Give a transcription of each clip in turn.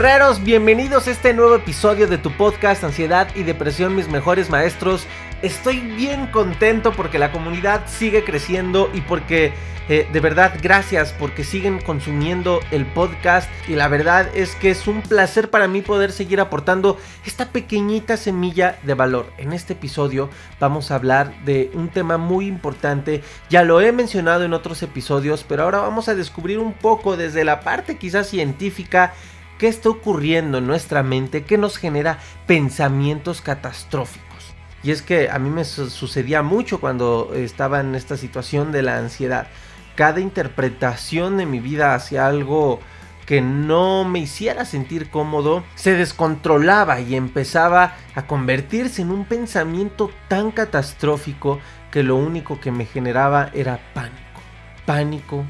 Guerreros, bienvenidos a este nuevo episodio de tu podcast Ansiedad y Depresión, mis mejores maestros. Estoy bien contento porque la comunidad sigue creciendo y porque eh, de verdad gracias porque siguen consumiendo el podcast y la verdad es que es un placer para mí poder seguir aportando esta pequeñita semilla de valor. En este episodio vamos a hablar de un tema muy importante, ya lo he mencionado en otros episodios, pero ahora vamos a descubrir un poco desde la parte quizás científica qué está ocurriendo en nuestra mente que nos genera pensamientos catastróficos. Y es que a mí me sucedía mucho cuando estaba en esta situación de la ansiedad. Cada interpretación de mi vida hacia algo que no me hiciera sentir cómodo se descontrolaba y empezaba a convertirse en un pensamiento tan catastrófico que lo único que me generaba era pánico. Pánico,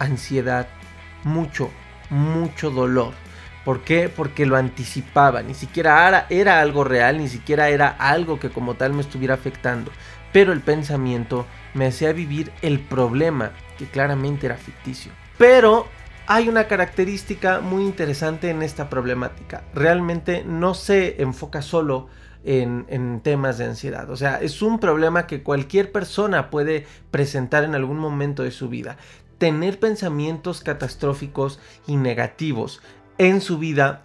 ansiedad, mucho, mucho dolor. ¿Por qué? Porque lo anticipaba, ni siquiera era, algo real, ni siquiera era algo que como tal me estuviera afectando, pero el pensamiento me hacía vivir el problema, que claramente era ficticio. Pero hay una característica muy interesante en esta problemática, realmente no se enfoca solo en, temas de ansiedad. O sea, es un problema que cualquier persona puede presentar en algún momento de su vida. Tener pensamientos catastróficos y negativos en su vida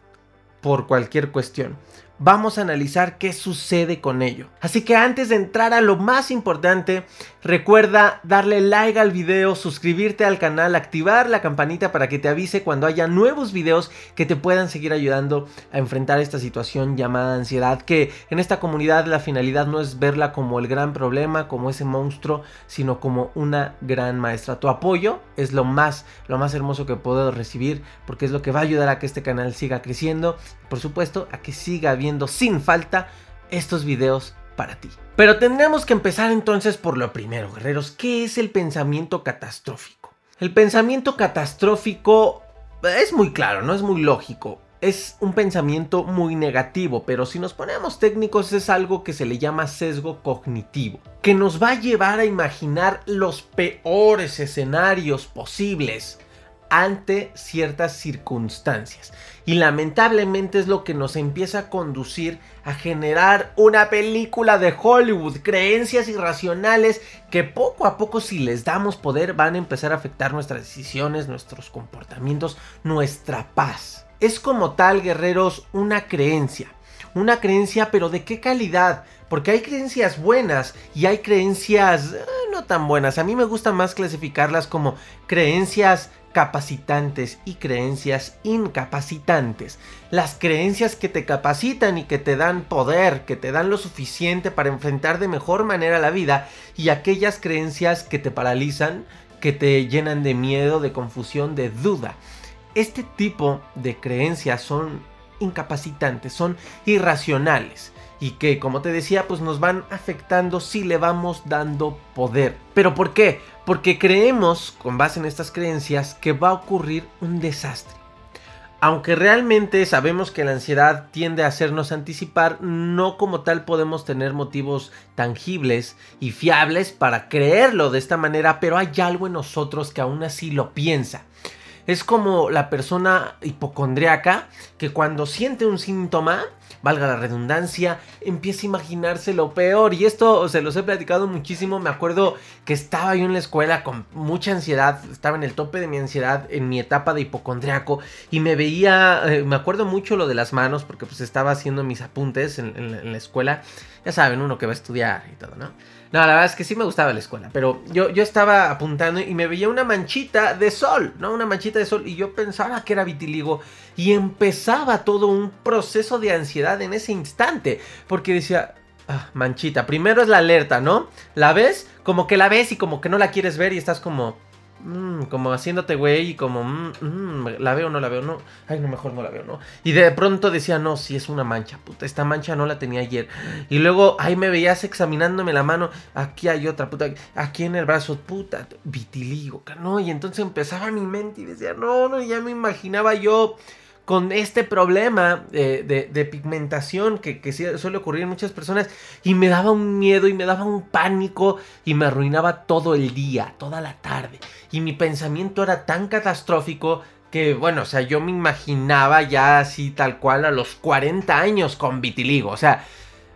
por cualquier cuestión vamos a analizar qué sucede con ello. Así que antes de entrar a lo más importante, recuerda darle like al video, suscribirte al canal, activar la campanita para que te avise cuando haya nuevos videos que te puedan seguir ayudando a enfrentar esta situación llamada ansiedad, que en esta comunidad la finalidad no es verla como el gran problema, como ese monstruo, sino como una gran maestra. Tu apoyo es lo más, lo más hermoso que puedo recibir porque es lo que va a ayudar a que este canal siga creciendo, por supuesto, a que siga viendo sin falta estos videos para ti. Pero tendremos que empezar entonces por lo primero, guerreros. ¿Qué es el pensamiento catastrófico? El pensamiento catastrófico es muy claro, no es muy lógico. Es un pensamiento muy negativo, pero si nos ponemos técnicos es algo que se le llama sesgo cognitivo, que nos va a llevar a imaginar los peores escenarios posibles ante ciertas circunstancias. Y lamentablemente es lo que nos empieza a conducir a generar una película de Hollywood, creencias irracionales que poco a poco si les damos poder van a empezar a afectar nuestras decisiones, nuestros comportamientos, nuestra paz. Es como tal, guerreros, una creencia. Una creencia, pero ¿de qué calidad? Porque hay creencias buenas y hay creencias eh, no tan buenas. A mí me gusta más clasificarlas como creencias capacitantes y creencias incapacitantes. Las creencias que te capacitan y que te dan poder, que te dan lo suficiente para enfrentar de mejor manera la vida y aquellas creencias que te paralizan, que te llenan de miedo, de confusión, de duda. Este tipo de creencias son incapacitantes, son irracionales y que como te decía pues nos van afectando si le vamos dando poder. ¿Pero por qué? Porque creemos, con base en estas creencias, que va a ocurrir un desastre. Aunque realmente sabemos que la ansiedad tiende a hacernos anticipar, no como tal podemos tener motivos tangibles y fiables para creerlo de esta manera, pero hay algo en nosotros que aún así lo piensa. Es como la persona hipocondriaca que cuando siente un síntoma, valga la redundancia, empieza a imaginarse lo peor. Y esto se los he platicado muchísimo. Me acuerdo que estaba yo en la escuela con mucha ansiedad, estaba en el tope de mi ansiedad en mi etapa de hipocondriaco y me veía, eh, me acuerdo mucho lo de las manos porque pues estaba haciendo mis apuntes en la escuela. Ya saben, uno que va a estudiar y todo, ¿no? No, la verdad es que sí me gustaba la escuela, pero yo, yo estaba apuntando y me veía una manchita de sol, ¿no? Una manchita de sol y yo pensaba que era vitiligo y empezaba todo un proceso de ansiedad en ese instante, porque decía, ah, manchita, primero es la alerta, ¿no? La ves, como que la ves y como que no la quieres ver y estás como, Mm, como haciéndote güey y como, mm, mm, la veo, no la veo, no, ay, no, mejor no la veo, no. Y de pronto decía, no, si es una mancha, puta, esta mancha no la tenía ayer. Y luego ahí me veías examinándome la mano, aquí hay otra, puta, aquí en el brazo, puta, vitiligo, ¿no? Y entonces empezaba mi mente y decía, no, no, ya me imaginaba yo con este problema de, pigmentación que, que, suele ocurrir en muchas personas y me daba un miedo y me daba un pánico y me arruinaba todo el día, toda la tarde. Y mi pensamiento era tan catastrófico que, bueno, o sea, yo me imaginaba ya así tal cual a los 40 años con vitiligo. O sea,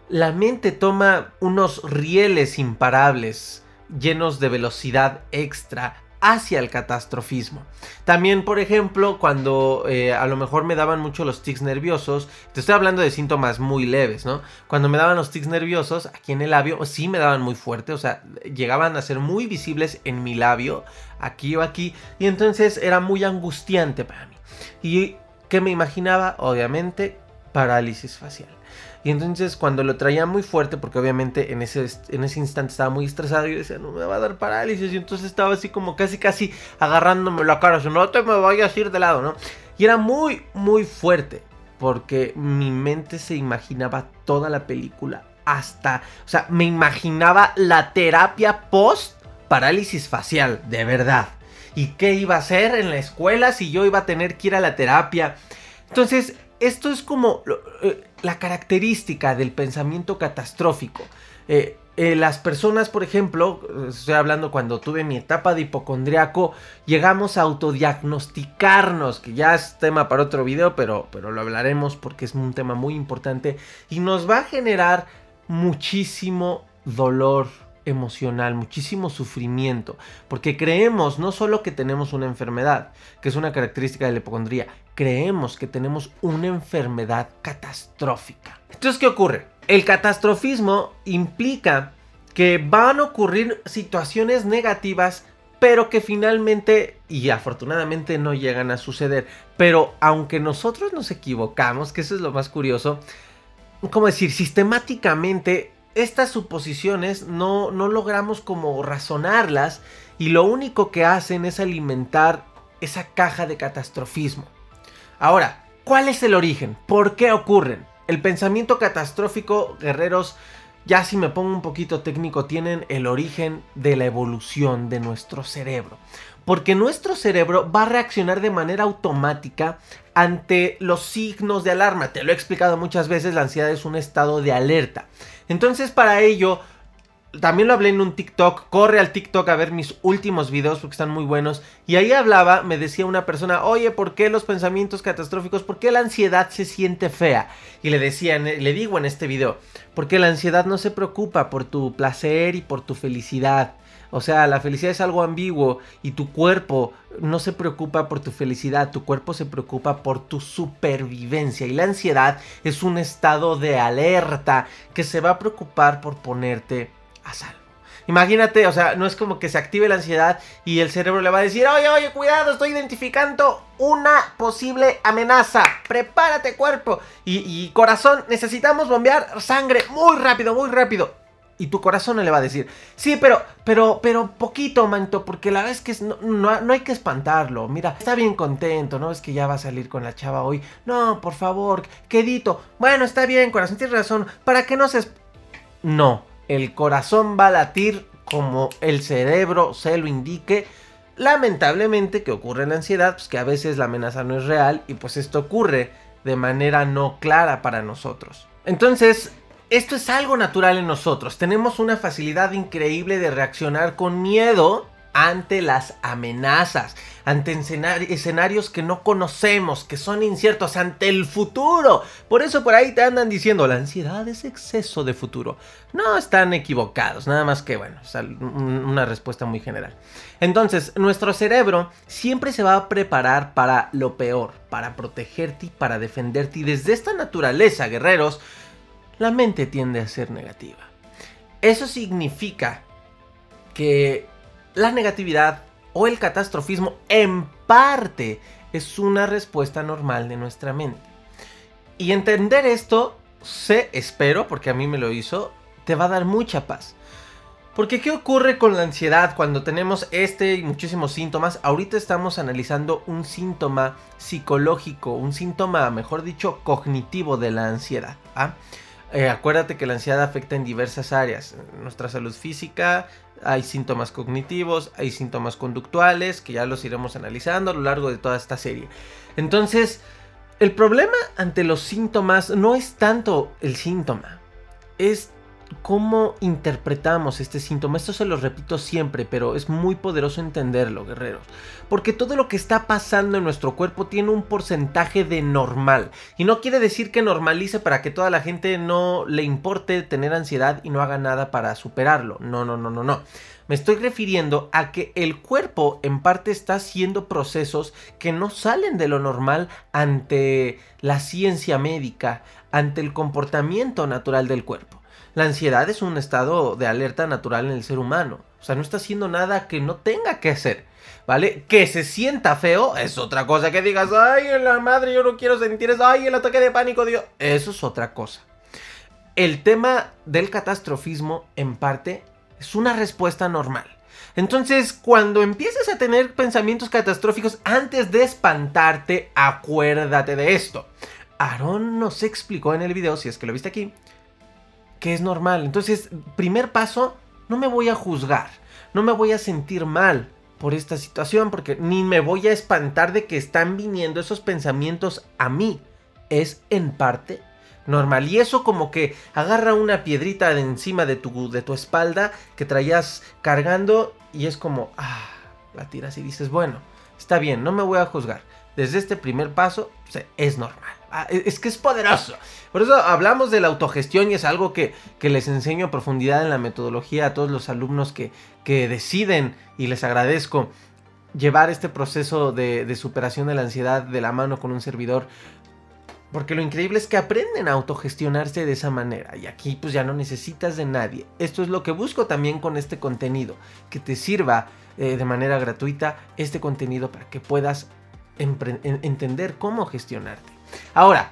la mente toma unos rieles imparables llenos de velocidad extra hacia el catastrofismo. También, por ejemplo, cuando eh, a lo mejor me daban mucho los tics nerviosos, te estoy hablando de síntomas muy leves, ¿no? Cuando me daban los tics nerviosos aquí en el labio, sí me daban muy fuerte, o sea, llegaban a ser muy visibles en mi labio, aquí o aquí, y entonces era muy angustiante para mí. ¿Y qué me imaginaba? Obviamente, parálisis facial. Y entonces cuando lo traía muy fuerte, porque obviamente en ese, en ese instante estaba muy estresado, yo decía, no me va a dar parálisis. Y entonces estaba así como casi, casi agarrándome la cara, no te me vayas a ir de lado, ¿no? Y era muy, muy fuerte, porque mi mente se imaginaba toda la película hasta, o sea, me imaginaba la terapia post parálisis facial, de verdad. ¿Y qué iba a hacer en la escuela si yo iba a tener que ir a la terapia? Entonces, esto es como eh, la característica del pensamiento catastrófico. Eh, eh, las personas, por ejemplo, estoy hablando cuando tuve mi etapa de hipocondriaco, llegamos a autodiagnosticarnos, que ya es tema para otro video, pero, pero lo hablaremos porque es un tema muy importante y nos va a generar muchísimo dolor emocional, muchísimo sufrimiento, porque creemos no solo que tenemos una enfermedad, que es una característica de la hipocondría, creemos que tenemos una enfermedad catastrófica. Entonces, ¿qué ocurre? El catastrofismo implica que van a ocurrir situaciones negativas, pero que finalmente y afortunadamente no llegan a suceder. Pero aunque nosotros nos equivocamos, que eso es lo más curioso, como decir, sistemáticamente estas suposiciones no, no logramos como razonarlas y lo único que hacen es alimentar esa caja de catastrofismo. Ahora, ¿cuál es el origen? ¿Por qué ocurren? El pensamiento catastrófico, guerreros, ya si me pongo un poquito técnico, tienen el origen de la evolución de nuestro cerebro. Porque nuestro cerebro va a reaccionar de manera automática ante los signos de alarma. Te lo he explicado muchas veces, la ansiedad es un estado de alerta. Entonces para ello, también lo hablé en un TikTok, corre al TikTok a ver mis últimos videos porque están muy buenos. Y ahí hablaba, me decía una persona, oye, ¿por qué los pensamientos catastróficos? ¿Por qué la ansiedad se siente fea? Y le decía, le digo en este video, porque la ansiedad no se preocupa por tu placer y por tu felicidad. O sea, la felicidad es algo ambiguo y tu cuerpo no se preocupa por tu felicidad, tu cuerpo se preocupa por tu supervivencia y la ansiedad es un estado de alerta que se va a preocupar por ponerte a salvo. Imagínate, o sea, no es como que se active la ansiedad y el cerebro le va a decir, oye, oye, cuidado, estoy identificando una posible amenaza. Prepárate cuerpo. Y, corazón, necesitamos bombear sangre muy rápido, muy rápido y tu corazón no le va a decir, sí, pero, pero, pero poquito, manto, porque la verdad es que no, no, hay que espantarlo. Mira, está bien contento, ¿no? Es que ya va a salir con la chava hoy. No, por favor, quedito. Bueno, está bien, corazón, tienes razón. ¿Para qué no se... No, el corazón va a latir como el cerebro se lo indique. Lamentablemente que ocurre en la ansiedad, pues que a veces la amenaza no es real y pues esto ocurre de manera no clara para nosotros. Entonces, esto es algo natural en nosotros. Tenemos una facilidad increíble de reaccionar con miedo ante las amenazas, ante escenarios que no conocemos, que son inciertos, ante el futuro. Por eso por ahí te andan diciendo, la ansiedad es exceso de futuro. No están equivocados, nada más que, bueno, una respuesta muy general. Entonces, nuestro cerebro siempre se va a preparar para lo peor, para protegerte y para defenderte. Y desde esta naturaleza, guerreros, la mente tiende a ser negativa. Eso significa que la negatividad o el catastrofismo en parte es una respuesta normal de nuestra mente. Y entender esto, sé, espero, porque a mí me lo hizo, te va a dar mucha paz. Porque ¿qué ocurre con la ansiedad cuando tenemos este y muchísimos síntomas? Ahorita estamos analizando un síntoma psicológico, un síntoma, mejor dicho, cognitivo de la ansiedad. ¿ah? Eh, acuérdate que la ansiedad afecta en diversas áreas. nuestra salud física, hay síntomas cognitivos, hay síntomas conductuales, que ya los iremos analizando a lo largo de toda esta serie. Entonces, el problema ante los síntomas no es tanto el síntoma, es cómo interpretamos este síntoma. Esto se lo repito siempre, pero es muy poderoso entenderlo, guerreros. Porque todo lo que está pasando en nuestro cuerpo tiene un porcentaje de normal. Y no quiere decir que normalice para que toda la gente no le importe tener ansiedad y no haga nada para superarlo. No, no, no, no, no. Me estoy refiriendo a que el cuerpo en parte está haciendo procesos que no salen de lo normal ante la ciencia médica, ante el comportamiento natural del cuerpo. La ansiedad es un estado de alerta natural en el ser humano. O sea, no está haciendo nada que no tenga que hacer. ¿Vale? Que se sienta feo es otra cosa. Que digas, ay, la madre, yo no quiero sentir eso. Ay, el ataque de pánico, Dios. Eso es otra cosa. El tema del catastrofismo, en parte, es una respuesta normal. Entonces, cuando empieces a tener pensamientos catastróficos, antes de espantarte, acuérdate de esto. Aaron nos explicó en el video, si es que lo viste aquí, que es normal. Entonces, primer paso, no me voy a juzgar, no me voy a sentir mal por esta situación, porque ni me voy a espantar de que están viniendo esos pensamientos a mí. Es en parte normal. Y eso como que agarra una piedrita de encima de tu, de tu espalda que traías cargando y es como, ah, la tiras y dices, bueno, está bien, no me voy a juzgar. Desde este primer paso, es normal. Ah, es que es poderoso. Por eso hablamos de la autogestión y es algo que, les enseño a profundidad en la metodología a todos los alumnos que, que deciden y les agradezco llevar este proceso de, de superación de la ansiedad de la mano con un servidor. Porque lo increíble es que aprenden a autogestionarse de esa manera. Y aquí pues ya no necesitas de nadie. Esto es lo que busco también con este contenido. Que te sirva eh, de manera gratuita este contenido para que puedas entender cómo gestionarte. Ahora,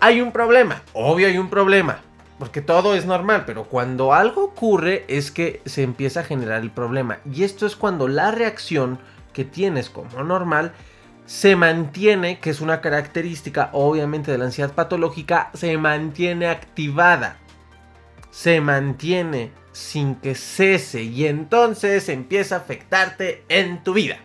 hay un problema, obvio hay un problema, porque todo es normal, pero cuando algo ocurre es que se empieza a generar el problema. Y esto es cuando la reacción que tienes como normal se mantiene, que es una característica obviamente de la ansiedad patológica, se mantiene activada. Se mantiene sin que cese y entonces empieza a afectarte en tu vida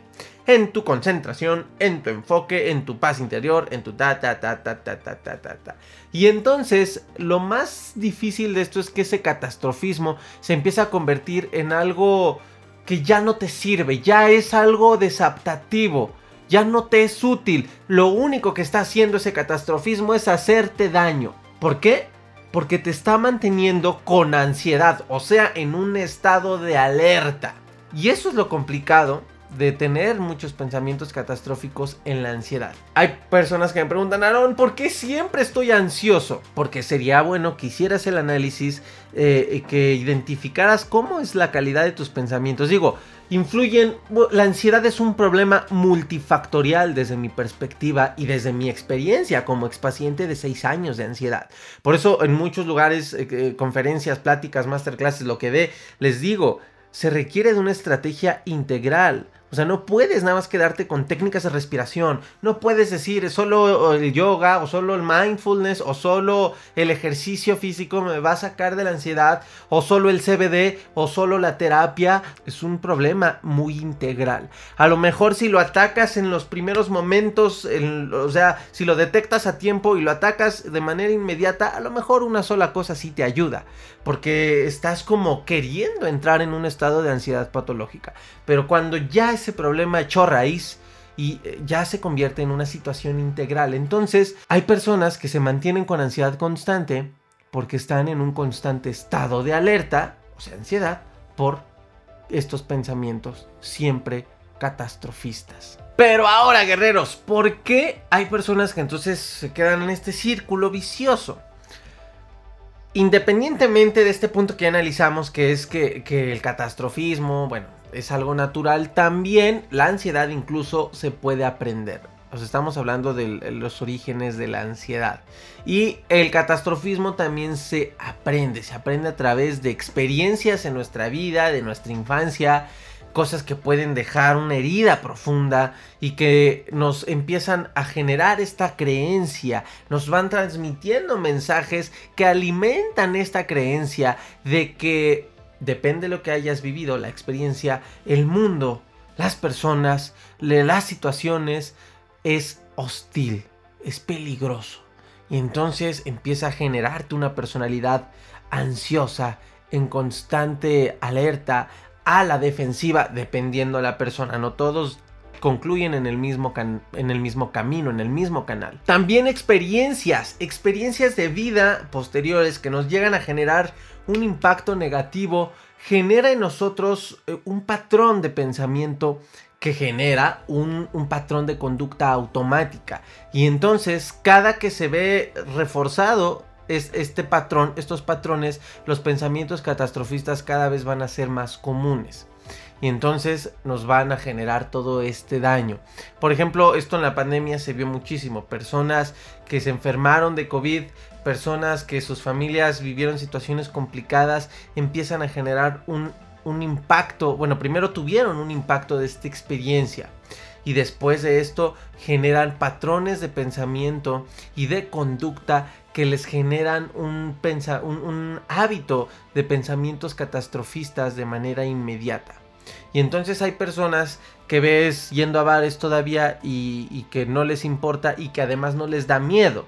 en tu concentración, en tu enfoque, en tu paz interior, en tu ta ta ta ta ta ta ta ta ta. Y entonces lo más difícil de esto es que ese catastrofismo se empieza a convertir en algo que ya no te sirve, ya es algo desaptativo, ya no te es útil. Lo único que está haciendo ese catastrofismo es hacerte daño. ¿Por qué? Porque te está manteniendo con ansiedad, o sea, en un estado de alerta. Y eso es lo complicado de tener muchos pensamientos catastróficos en la ansiedad. Hay personas que me preguntan, Aaron, ¿por qué siempre estoy ansioso? Porque sería bueno que hicieras el análisis, eh, que identificaras cómo es la calidad de tus pensamientos. Digo, influyen, la ansiedad es un problema multifactorial desde mi perspectiva y desde mi experiencia como expaciente de 6 años de ansiedad. Por eso en muchos lugares, eh, eh, conferencias, pláticas, masterclasses, lo que dé, les digo, se requiere de una estrategia integral, O sea, no puedes nada más quedarte con técnicas de respiración. No puedes decir solo el yoga o solo el mindfulness o solo el ejercicio físico me va a sacar de la ansiedad o solo el CBD o solo la terapia. Es un problema muy integral. A lo mejor si lo atacas en los primeros momentos, o sea, si lo detectas a tiempo y lo atacas de manera inmediata, a lo mejor una sola cosa sí te ayuda. Porque estás como queriendo entrar en un estado de ansiedad patológica. Pero cuando ya ese problema echó raíz y eh, ya se convierte en una situación integral. Entonces, hay personas que se mantienen con ansiedad constante porque están en un constante estado de alerta, o sea, ansiedad, por estos pensamientos siempre catastrofistas. Pero ahora, guerreros, ¿por qué hay personas que entonces se quedan en este círculo vicioso? Independientemente de este punto que analizamos, que es que, que el catastrofismo, bueno, es algo natural, también la ansiedad incluso se puede aprender. Estamos hablando de los orígenes de la ansiedad. Y el catastrofismo también se aprende, se aprende a través de experiencias en nuestra vida, de nuestra infancia, cosas que pueden dejar una herida profunda y que nos empiezan a generar esta creencia, nos van transmitiendo mensajes que alimentan esta creencia de que depende de lo que hayas vivido, la experiencia, el mundo, las personas, las situaciones, es hostil, es peligroso. Y entonces empieza a generarte una personalidad ansiosa, en constante alerta, a la defensiva, dependiendo de la persona. No todos concluyen en el, mismo en el mismo camino, en el mismo canal. También experiencias, experiencias de vida posteriores que nos llegan a generar un impacto negativo, genera en nosotros eh, un patrón de pensamiento que genera un, patrón de conducta automática. Y entonces, cada que se ve reforzado es, este patrón, estos patrones, los pensamientos catastrofistas cada vez van a ser más comunes. Y entonces nos van a generar todo este daño. Por ejemplo, esto en la pandemia se vio muchísimo. Personas que se enfermaron de COVID personas que sus familias vivieron situaciones complicadas empiezan a generar un, impacto, bueno, primero tuvieron un impacto de esta experiencia y después de esto generan patrones de pensamiento y de conducta que les generan un, un, hábito de pensamientos catastrofistas de manera inmediata. Y entonces hay personas que ves yendo a bares todavía y, y que no les importa y que además no les da miedo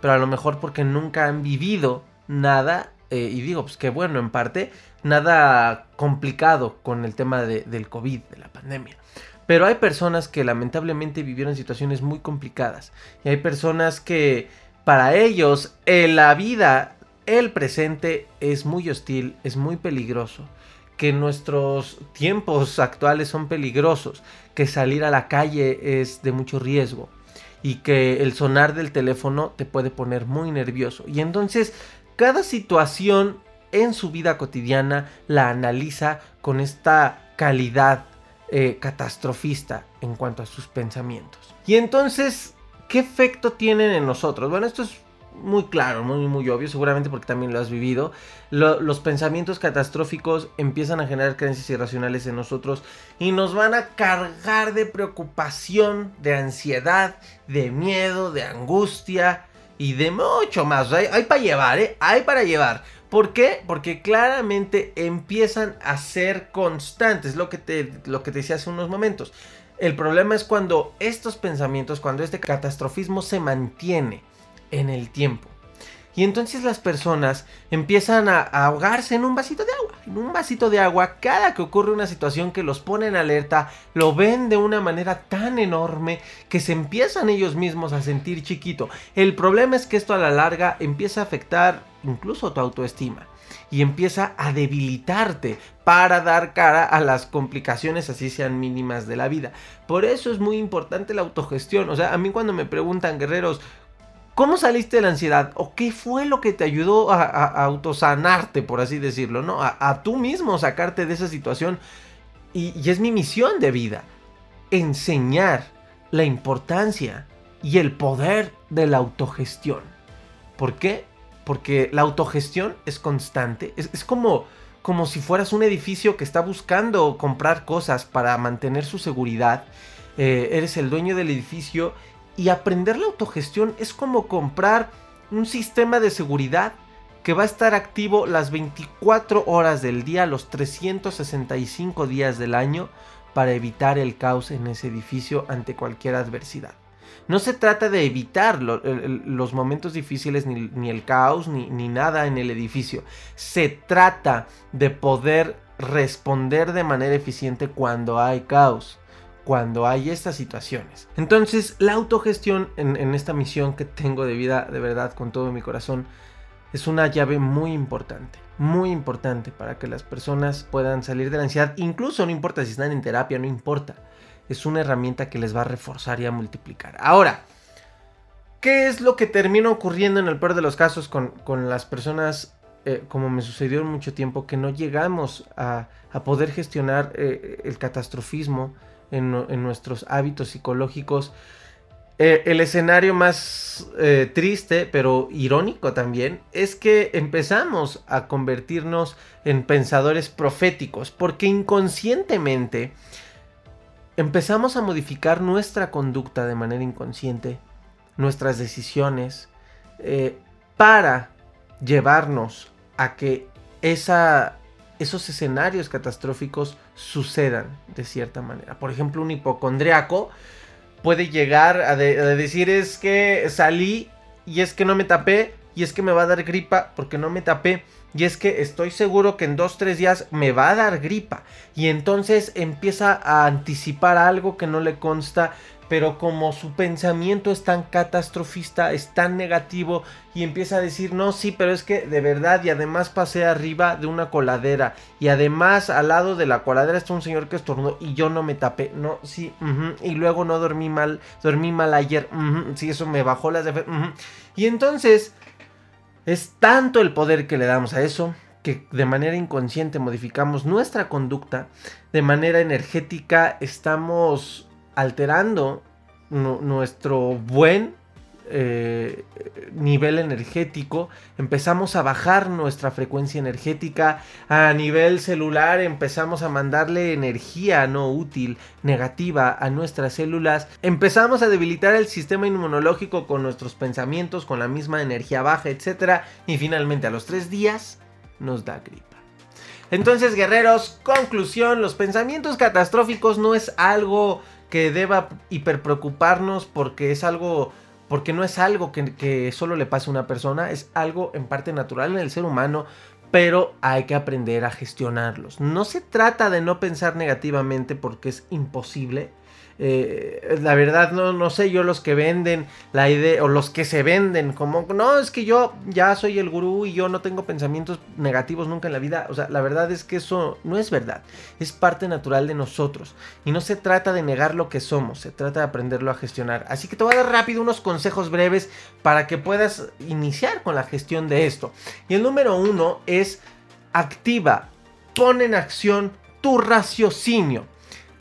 pero a lo mejor porque nunca han vivido nada, eh, y digo, pues qué bueno, en parte, nada complicado con el tema del COVID, de la pandemia. Pero hay personas que lamentablemente vivieron situaciones muy complicadas. Y hay personas que para ellos en la vida, el presente es muy hostil, es muy peligroso. Que nuestros tiempos actuales son peligrosos. Que salir a la calle es de mucho riesgo y que el sonar del teléfono te puede poner muy nervioso. Y entonces cada situación en su vida cotidiana la analiza con esta calidad eh, catastrofista en cuanto a sus pensamientos. Y entonces, ¿qué efecto tienen en nosotros? Bueno, esto es muy claro, muy, muy obvio, seguramente porque también lo has vivido. los pensamientos catastróficos empiezan a generar creencias irracionales en nosotros y nos van a cargar de preocupación, de ansiedad, de miedo, de angustia y de mucho más. Hay, hay para llevar, ¿eh? Hay para llevar. ¿Por qué? Porque claramente empiezan a ser constantes, lo que te, lo que te decía hace unos momentos. El problema es cuando estos pensamientos, cuando este catastrofismo se mantiene en el tiempo. Y entonces las personas empiezan a, ahogarse en un vasito de agua. En un vasito de agua, cada que ocurre una situación que los pone en alerta, lo ven de una manera tan enorme que se empiezan ellos mismos a sentir chiquito. El problema es que esto a la larga empieza a afectar incluso tu autoestima y empieza a debilitarte para dar cara a las complicaciones así sean mínimas de la vida. Por eso es muy importante la autogestión. O sea, a mí cuando me preguntan, guerreros, ¿Cómo saliste de la ansiedad? ¿O qué fue lo que te ayudó a, autosanarte, por así decirlo? ¿no? A, tú mismo sacarte de esa situación. Y, es mi misión de vida. Enseñar la importancia y el poder de la autogestión. ¿Por qué? Porque la autogestión es constante. Es, es como como si fueras un edificio que está buscando comprar cosas para mantener su seguridad. Eh, eres el dueño del edificio y aprender la autogestión es como comprar un sistema de seguridad que va a estar activo las 24 horas del día, los 365 días del año, para evitar el caos en ese edificio ante cualquier adversidad. No se trata de evitar los momentos difíciles, ni, el caos, ni, nada en el edificio. Se trata de poder responder de manera eficiente cuando hay caos cuando hay estas situaciones. Entonces, la autogestión en, esta misión que tengo de vida, de verdad, con todo mi corazón, es una llave muy importante, muy importante para que las personas puedan salir de la ansiedad. Incluso no importa si están en terapia, no importa es una herramienta que les va a reforzar y a multiplicar. Ahora, ¿qué es lo que termina ocurriendo en el peor de los casos con, las personas, eh, como me sucedió en mucho tiempo, que no llegamos a, poder gestionar eh, el catastrofismo en, nuestros hábitos psicológicos? Eh, el escenario más triste, pero irónico también, es que empezamos a convertirnos en pensadores proféticos, porque inconscientemente empezamos a modificar nuestra conducta de manera inconsciente, nuestras decisiones, eh, para llevarnos a que esa, esos escenarios catastróficos sucedan de cierta manera. Por ejemplo, un hipocondriaco puede llegar a, a decir es que salí y es que no me tapé y es que me va a dar gripa porque no me tapé y es que estoy seguro que en dos, tres días me va a dar gripa. Y entonces empieza a anticipar algo que no le consta. Pero como su pensamiento es tan catastrofista, es tan negativo, y empieza a decir, no, sí, pero es que de verdad, y además pasé arriba de una coladera, y además al lado de la coladera está un señor que estornudó y yo no me tapé, no, sí, y luego no dormí mal, dormí mal ayer, sí, eso me bajó las defensas, y entonces es tanto el poder que le damos a eso que de manera inconsciente modificamos nuestra conducta, de manera energética estamos alterando nuestro buen eh, nivel energético, empezamos a bajar nuestra frecuencia energética, a nivel celular empezamos a mandarle energía no útil, negativa a nuestras células, empezamos a debilitar el sistema inmunológico con nuestros pensamientos, con la misma energía baja, etc. Y finalmente a los tres días nos da gripa. Entonces, guerreros, conclusión, los pensamientos catastróficos no es algo que deba hiperpreocuparnos porque es algo porque no es algo que, solo le pase a una persona, es algo en parte natural en el ser humano, pero hay que aprender a gestionarlos. No se trata de no pensar negativamente porque es imposible, eh, la verdad no, no sé yo los que venden la idea o los que se venden como no es que yo ya soy el gurú y yo no tengo pensamientos negativos nunca en la vida. O sea la verdad es que eso no es verdad es parte natural de nosotros. Y no se trata de negar lo que somos se trata de aprenderlo a gestionar. Así que te voy a dar rápido unos consejos breves para que puedas iniciar con la gestión de esto. Y el número uno es activa pon en acción tu raciocinio.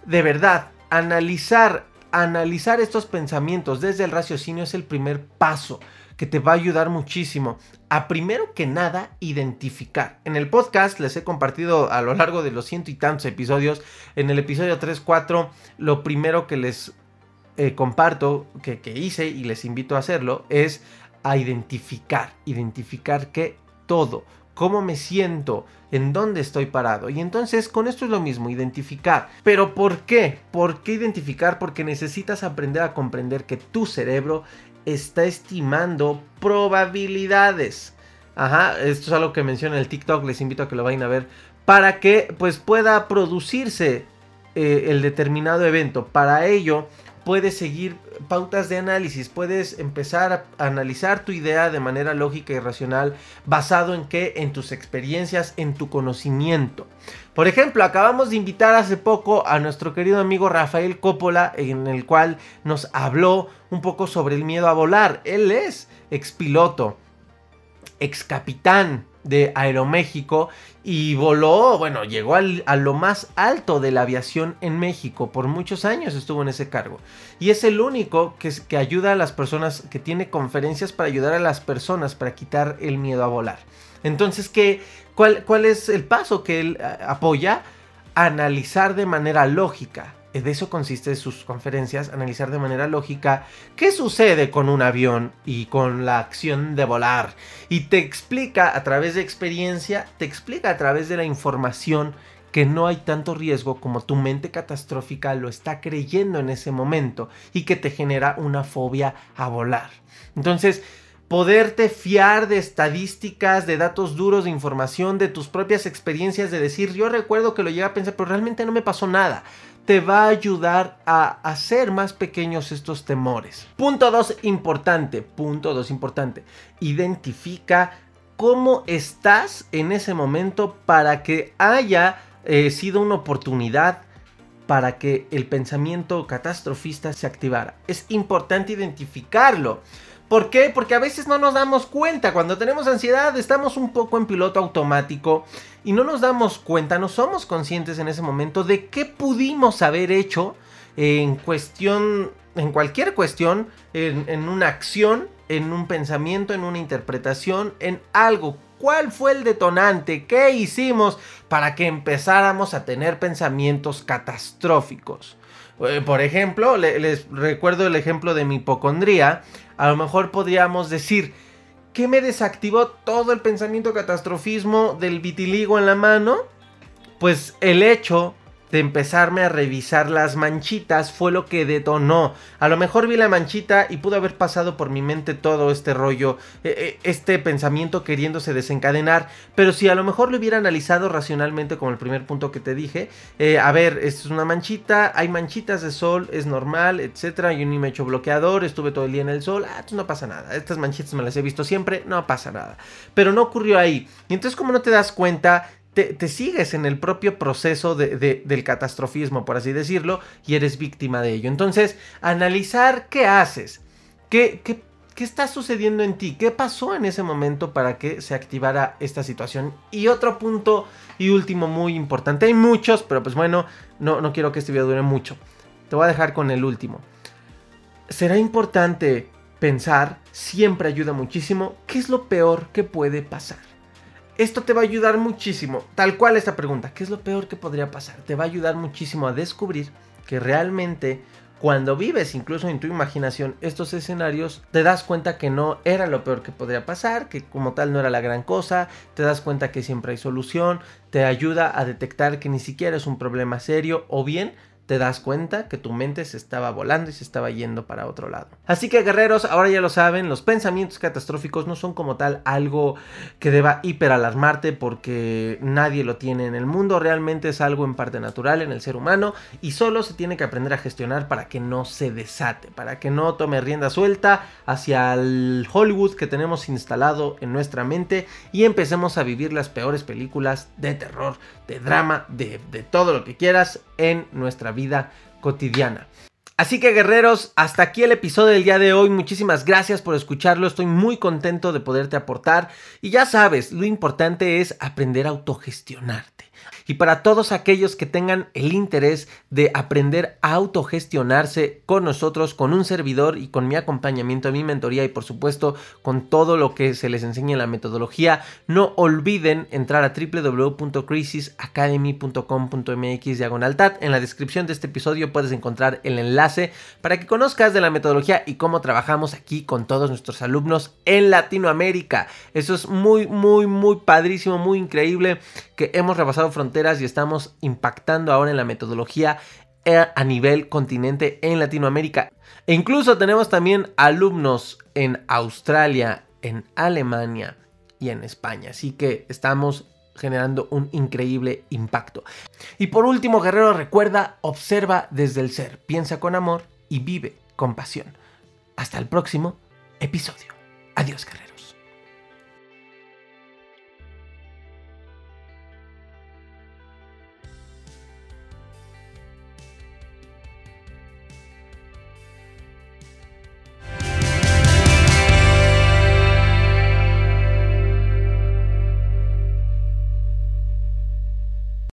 De verdad analizar, analizar estos pensamientos desde el raciocinio es el primer paso que te va a ayudar muchísimo a primero que nada identificar. En el podcast les he compartido a lo largo de los ciento y tantos episodios, en el episodio 3, 4, lo primero que les eh, comparto, que, que hice y les invito a hacerlo, es a identificar, identificar que todo, cómo me siento, en dónde estoy parado. Y entonces con esto es lo mismo, identificar. Pero ¿por qué? ¿Por qué identificar? Porque necesitas aprender a comprender que tu cerebro está estimando probabilidades. Ajá, esto es algo que menciona el TikTok, les invito a que lo vayan a ver. Para que pues pueda producirse eh, el determinado evento. Para ello puedes seguir pautas de análisis, puedes empezar a analizar tu idea de manera lógica y racional, basado en qué, en tus experiencias, en tu conocimiento. Por ejemplo, acabamos de invitar hace poco a nuestro querido amigo Rafael Coppola, en el cual nos habló un poco sobre el miedo a volar. Él es expiloto ex capitán de Aeroméxico y voló, bueno, llegó a lo más alto de la aviación en México. Por muchos años estuvo en ese cargo. Y es el único que, que ayuda a las personas, que tiene conferencias para ayudar a las personas para quitar el miedo a volar. Entonces, ¿qué, cuál, ¿cuál es el paso que él apoya? Analizar de manera lógica de eso consiste sus conferencias, analizar de manera lógica qué sucede con un avión y con la acción de volar. Y te explica a través de experiencia, te explica a través de la información que no hay tanto riesgo como tu mente catastrófica lo está creyendo en ese momento y que te genera una fobia a volar. Entonces, poderte fiar de estadísticas, de datos duros, de información, de tus propias experiencias, de decir, yo recuerdo que lo llegué a pensar, pero realmente no me pasó nada te va a ayudar a hacer más pequeños estos temores. Punto 2 importante, punto 2 importante. Identifica cómo estás en ese momento para que haya eh, sido una oportunidad para que el pensamiento catastrofista se activara. Es importante identificarlo. ¿Por qué? Porque a veces no nos damos cuenta. Cuando tenemos ansiedad estamos un poco en piloto automático y no nos damos cuenta, no somos conscientes en ese momento de qué pudimos haber hecho en cuestión, en cualquier cuestión, en, una acción, en un pensamiento, en una interpretación, en algo. ¿Cuál fue el detonante? ¿Qué hicimos para que empezáramos a tener pensamientos catastróficos? Eh, por ejemplo, les recuerdo el ejemplo de mi hipocondría. A lo mejor podríamos decir, que me desactivó todo el pensamiento catastrofismo del vitiligo en la mano? Pues el hecho de empezarme a revisar las manchitas fue lo que detonó. A lo mejor vi la manchita y pudo haber pasado por mi mente todo este rollo, eh, eh, este pensamiento queriéndose desencadenar. Pero si a lo mejor lo hubiera analizado racionalmente como el primer punto que te dije, eh, a ver, es una manchita, hay manchitas de sol, es normal, etcétera. Yo ni me he hecho bloqueador, estuve todo el día en el sol, ah, pues no pasa nada. Estas manchitas me las he visto siempre, no pasa nada. Pero no ocurrió ahí. Y entonces como no te das cuenta, te, sigues en el propio proceso del catastrofismo, por así decirlo, y eres víctima de ello. Entonces, analizar qué haces, qué, qué, qué está sucediendo en ti, qué pasó en ese momento para que se activara esta situación. Y otro punto y último muy importante, hay muchos, pero pues bueno, no, no quiero que este video dure mucho. Te voy a dejar con el último. Será importante pensar, siempre ayuda muchísimo, qué es lo peor que puede pasar. Esto te va a ayudar muchísimo. Tal cual esta pregunta, ¿qué es lo peor que podría pasar? Te va a ayudar muchísimo a descubrir que realmente cuando vives incluso en tu imaginación estos escenarios, te das cuenta que no era lo peor que podría pasar, que como tal no era la gran cosa, te das cuenta que siempre hay solución, te ayuda a detectar que ni siquiera es un problema serio o bien te das cuenta que tu mente se estaba volando y se estaba yendo para otro lado. Así que guerreros, ahora ya lo saben, los pensamientos catastróficos no son como tal algo que deba hiperalarmarte porque nadie lo tiene en el mundo, realmente es algo en parte natural en el ser humano y solo se tiene que aprender a gestionar para que no se desate, para que no tome rienda suelta hacia el Hollywood que tenemos instalado en nuestra mente y empecemos a vivir las peores películas de terror, de drama, de, de todo lo que quieras en nuestra vida cotidiana. Así que guerreros, hasta aquí el episodio del día de hoy. Muchísimas gracias por escucharlo. Estoy muy contento de poderte aportar. Y ya sabes, lo importante es aprender a autogestionarte. Y para todos aquellos que tengan el interés de aprender a autogestionarse con nosotros, con un servidor y con mi acompañamiento, mi mentoría y por supuesto con todo lo que se les enseña en la metodología, no olviden entrar a www.crisisacademy.com.mx diagonal En la descripción de este episodio puedes encontrar el enlace para que conozcas de la metodología y cómo trabajamos aquí con todos nuestros alumnos en Latinoamérica. Eso es muy, muy, muy padrísimo, muy increíble que hemos rebasado fronteras y estamos impactando ahora en la metodología eh, a nivel continente en Latinoamérica. E incluso tenemos también alumnos en Australia, en Alemania y en España. Así que estamos generando un increíble impacto. Y por último, guerrero, recuerda, observa desde el ser, piensa con amor y vive con pasión. Hasta el próximo episodio. Adiós, guerrero.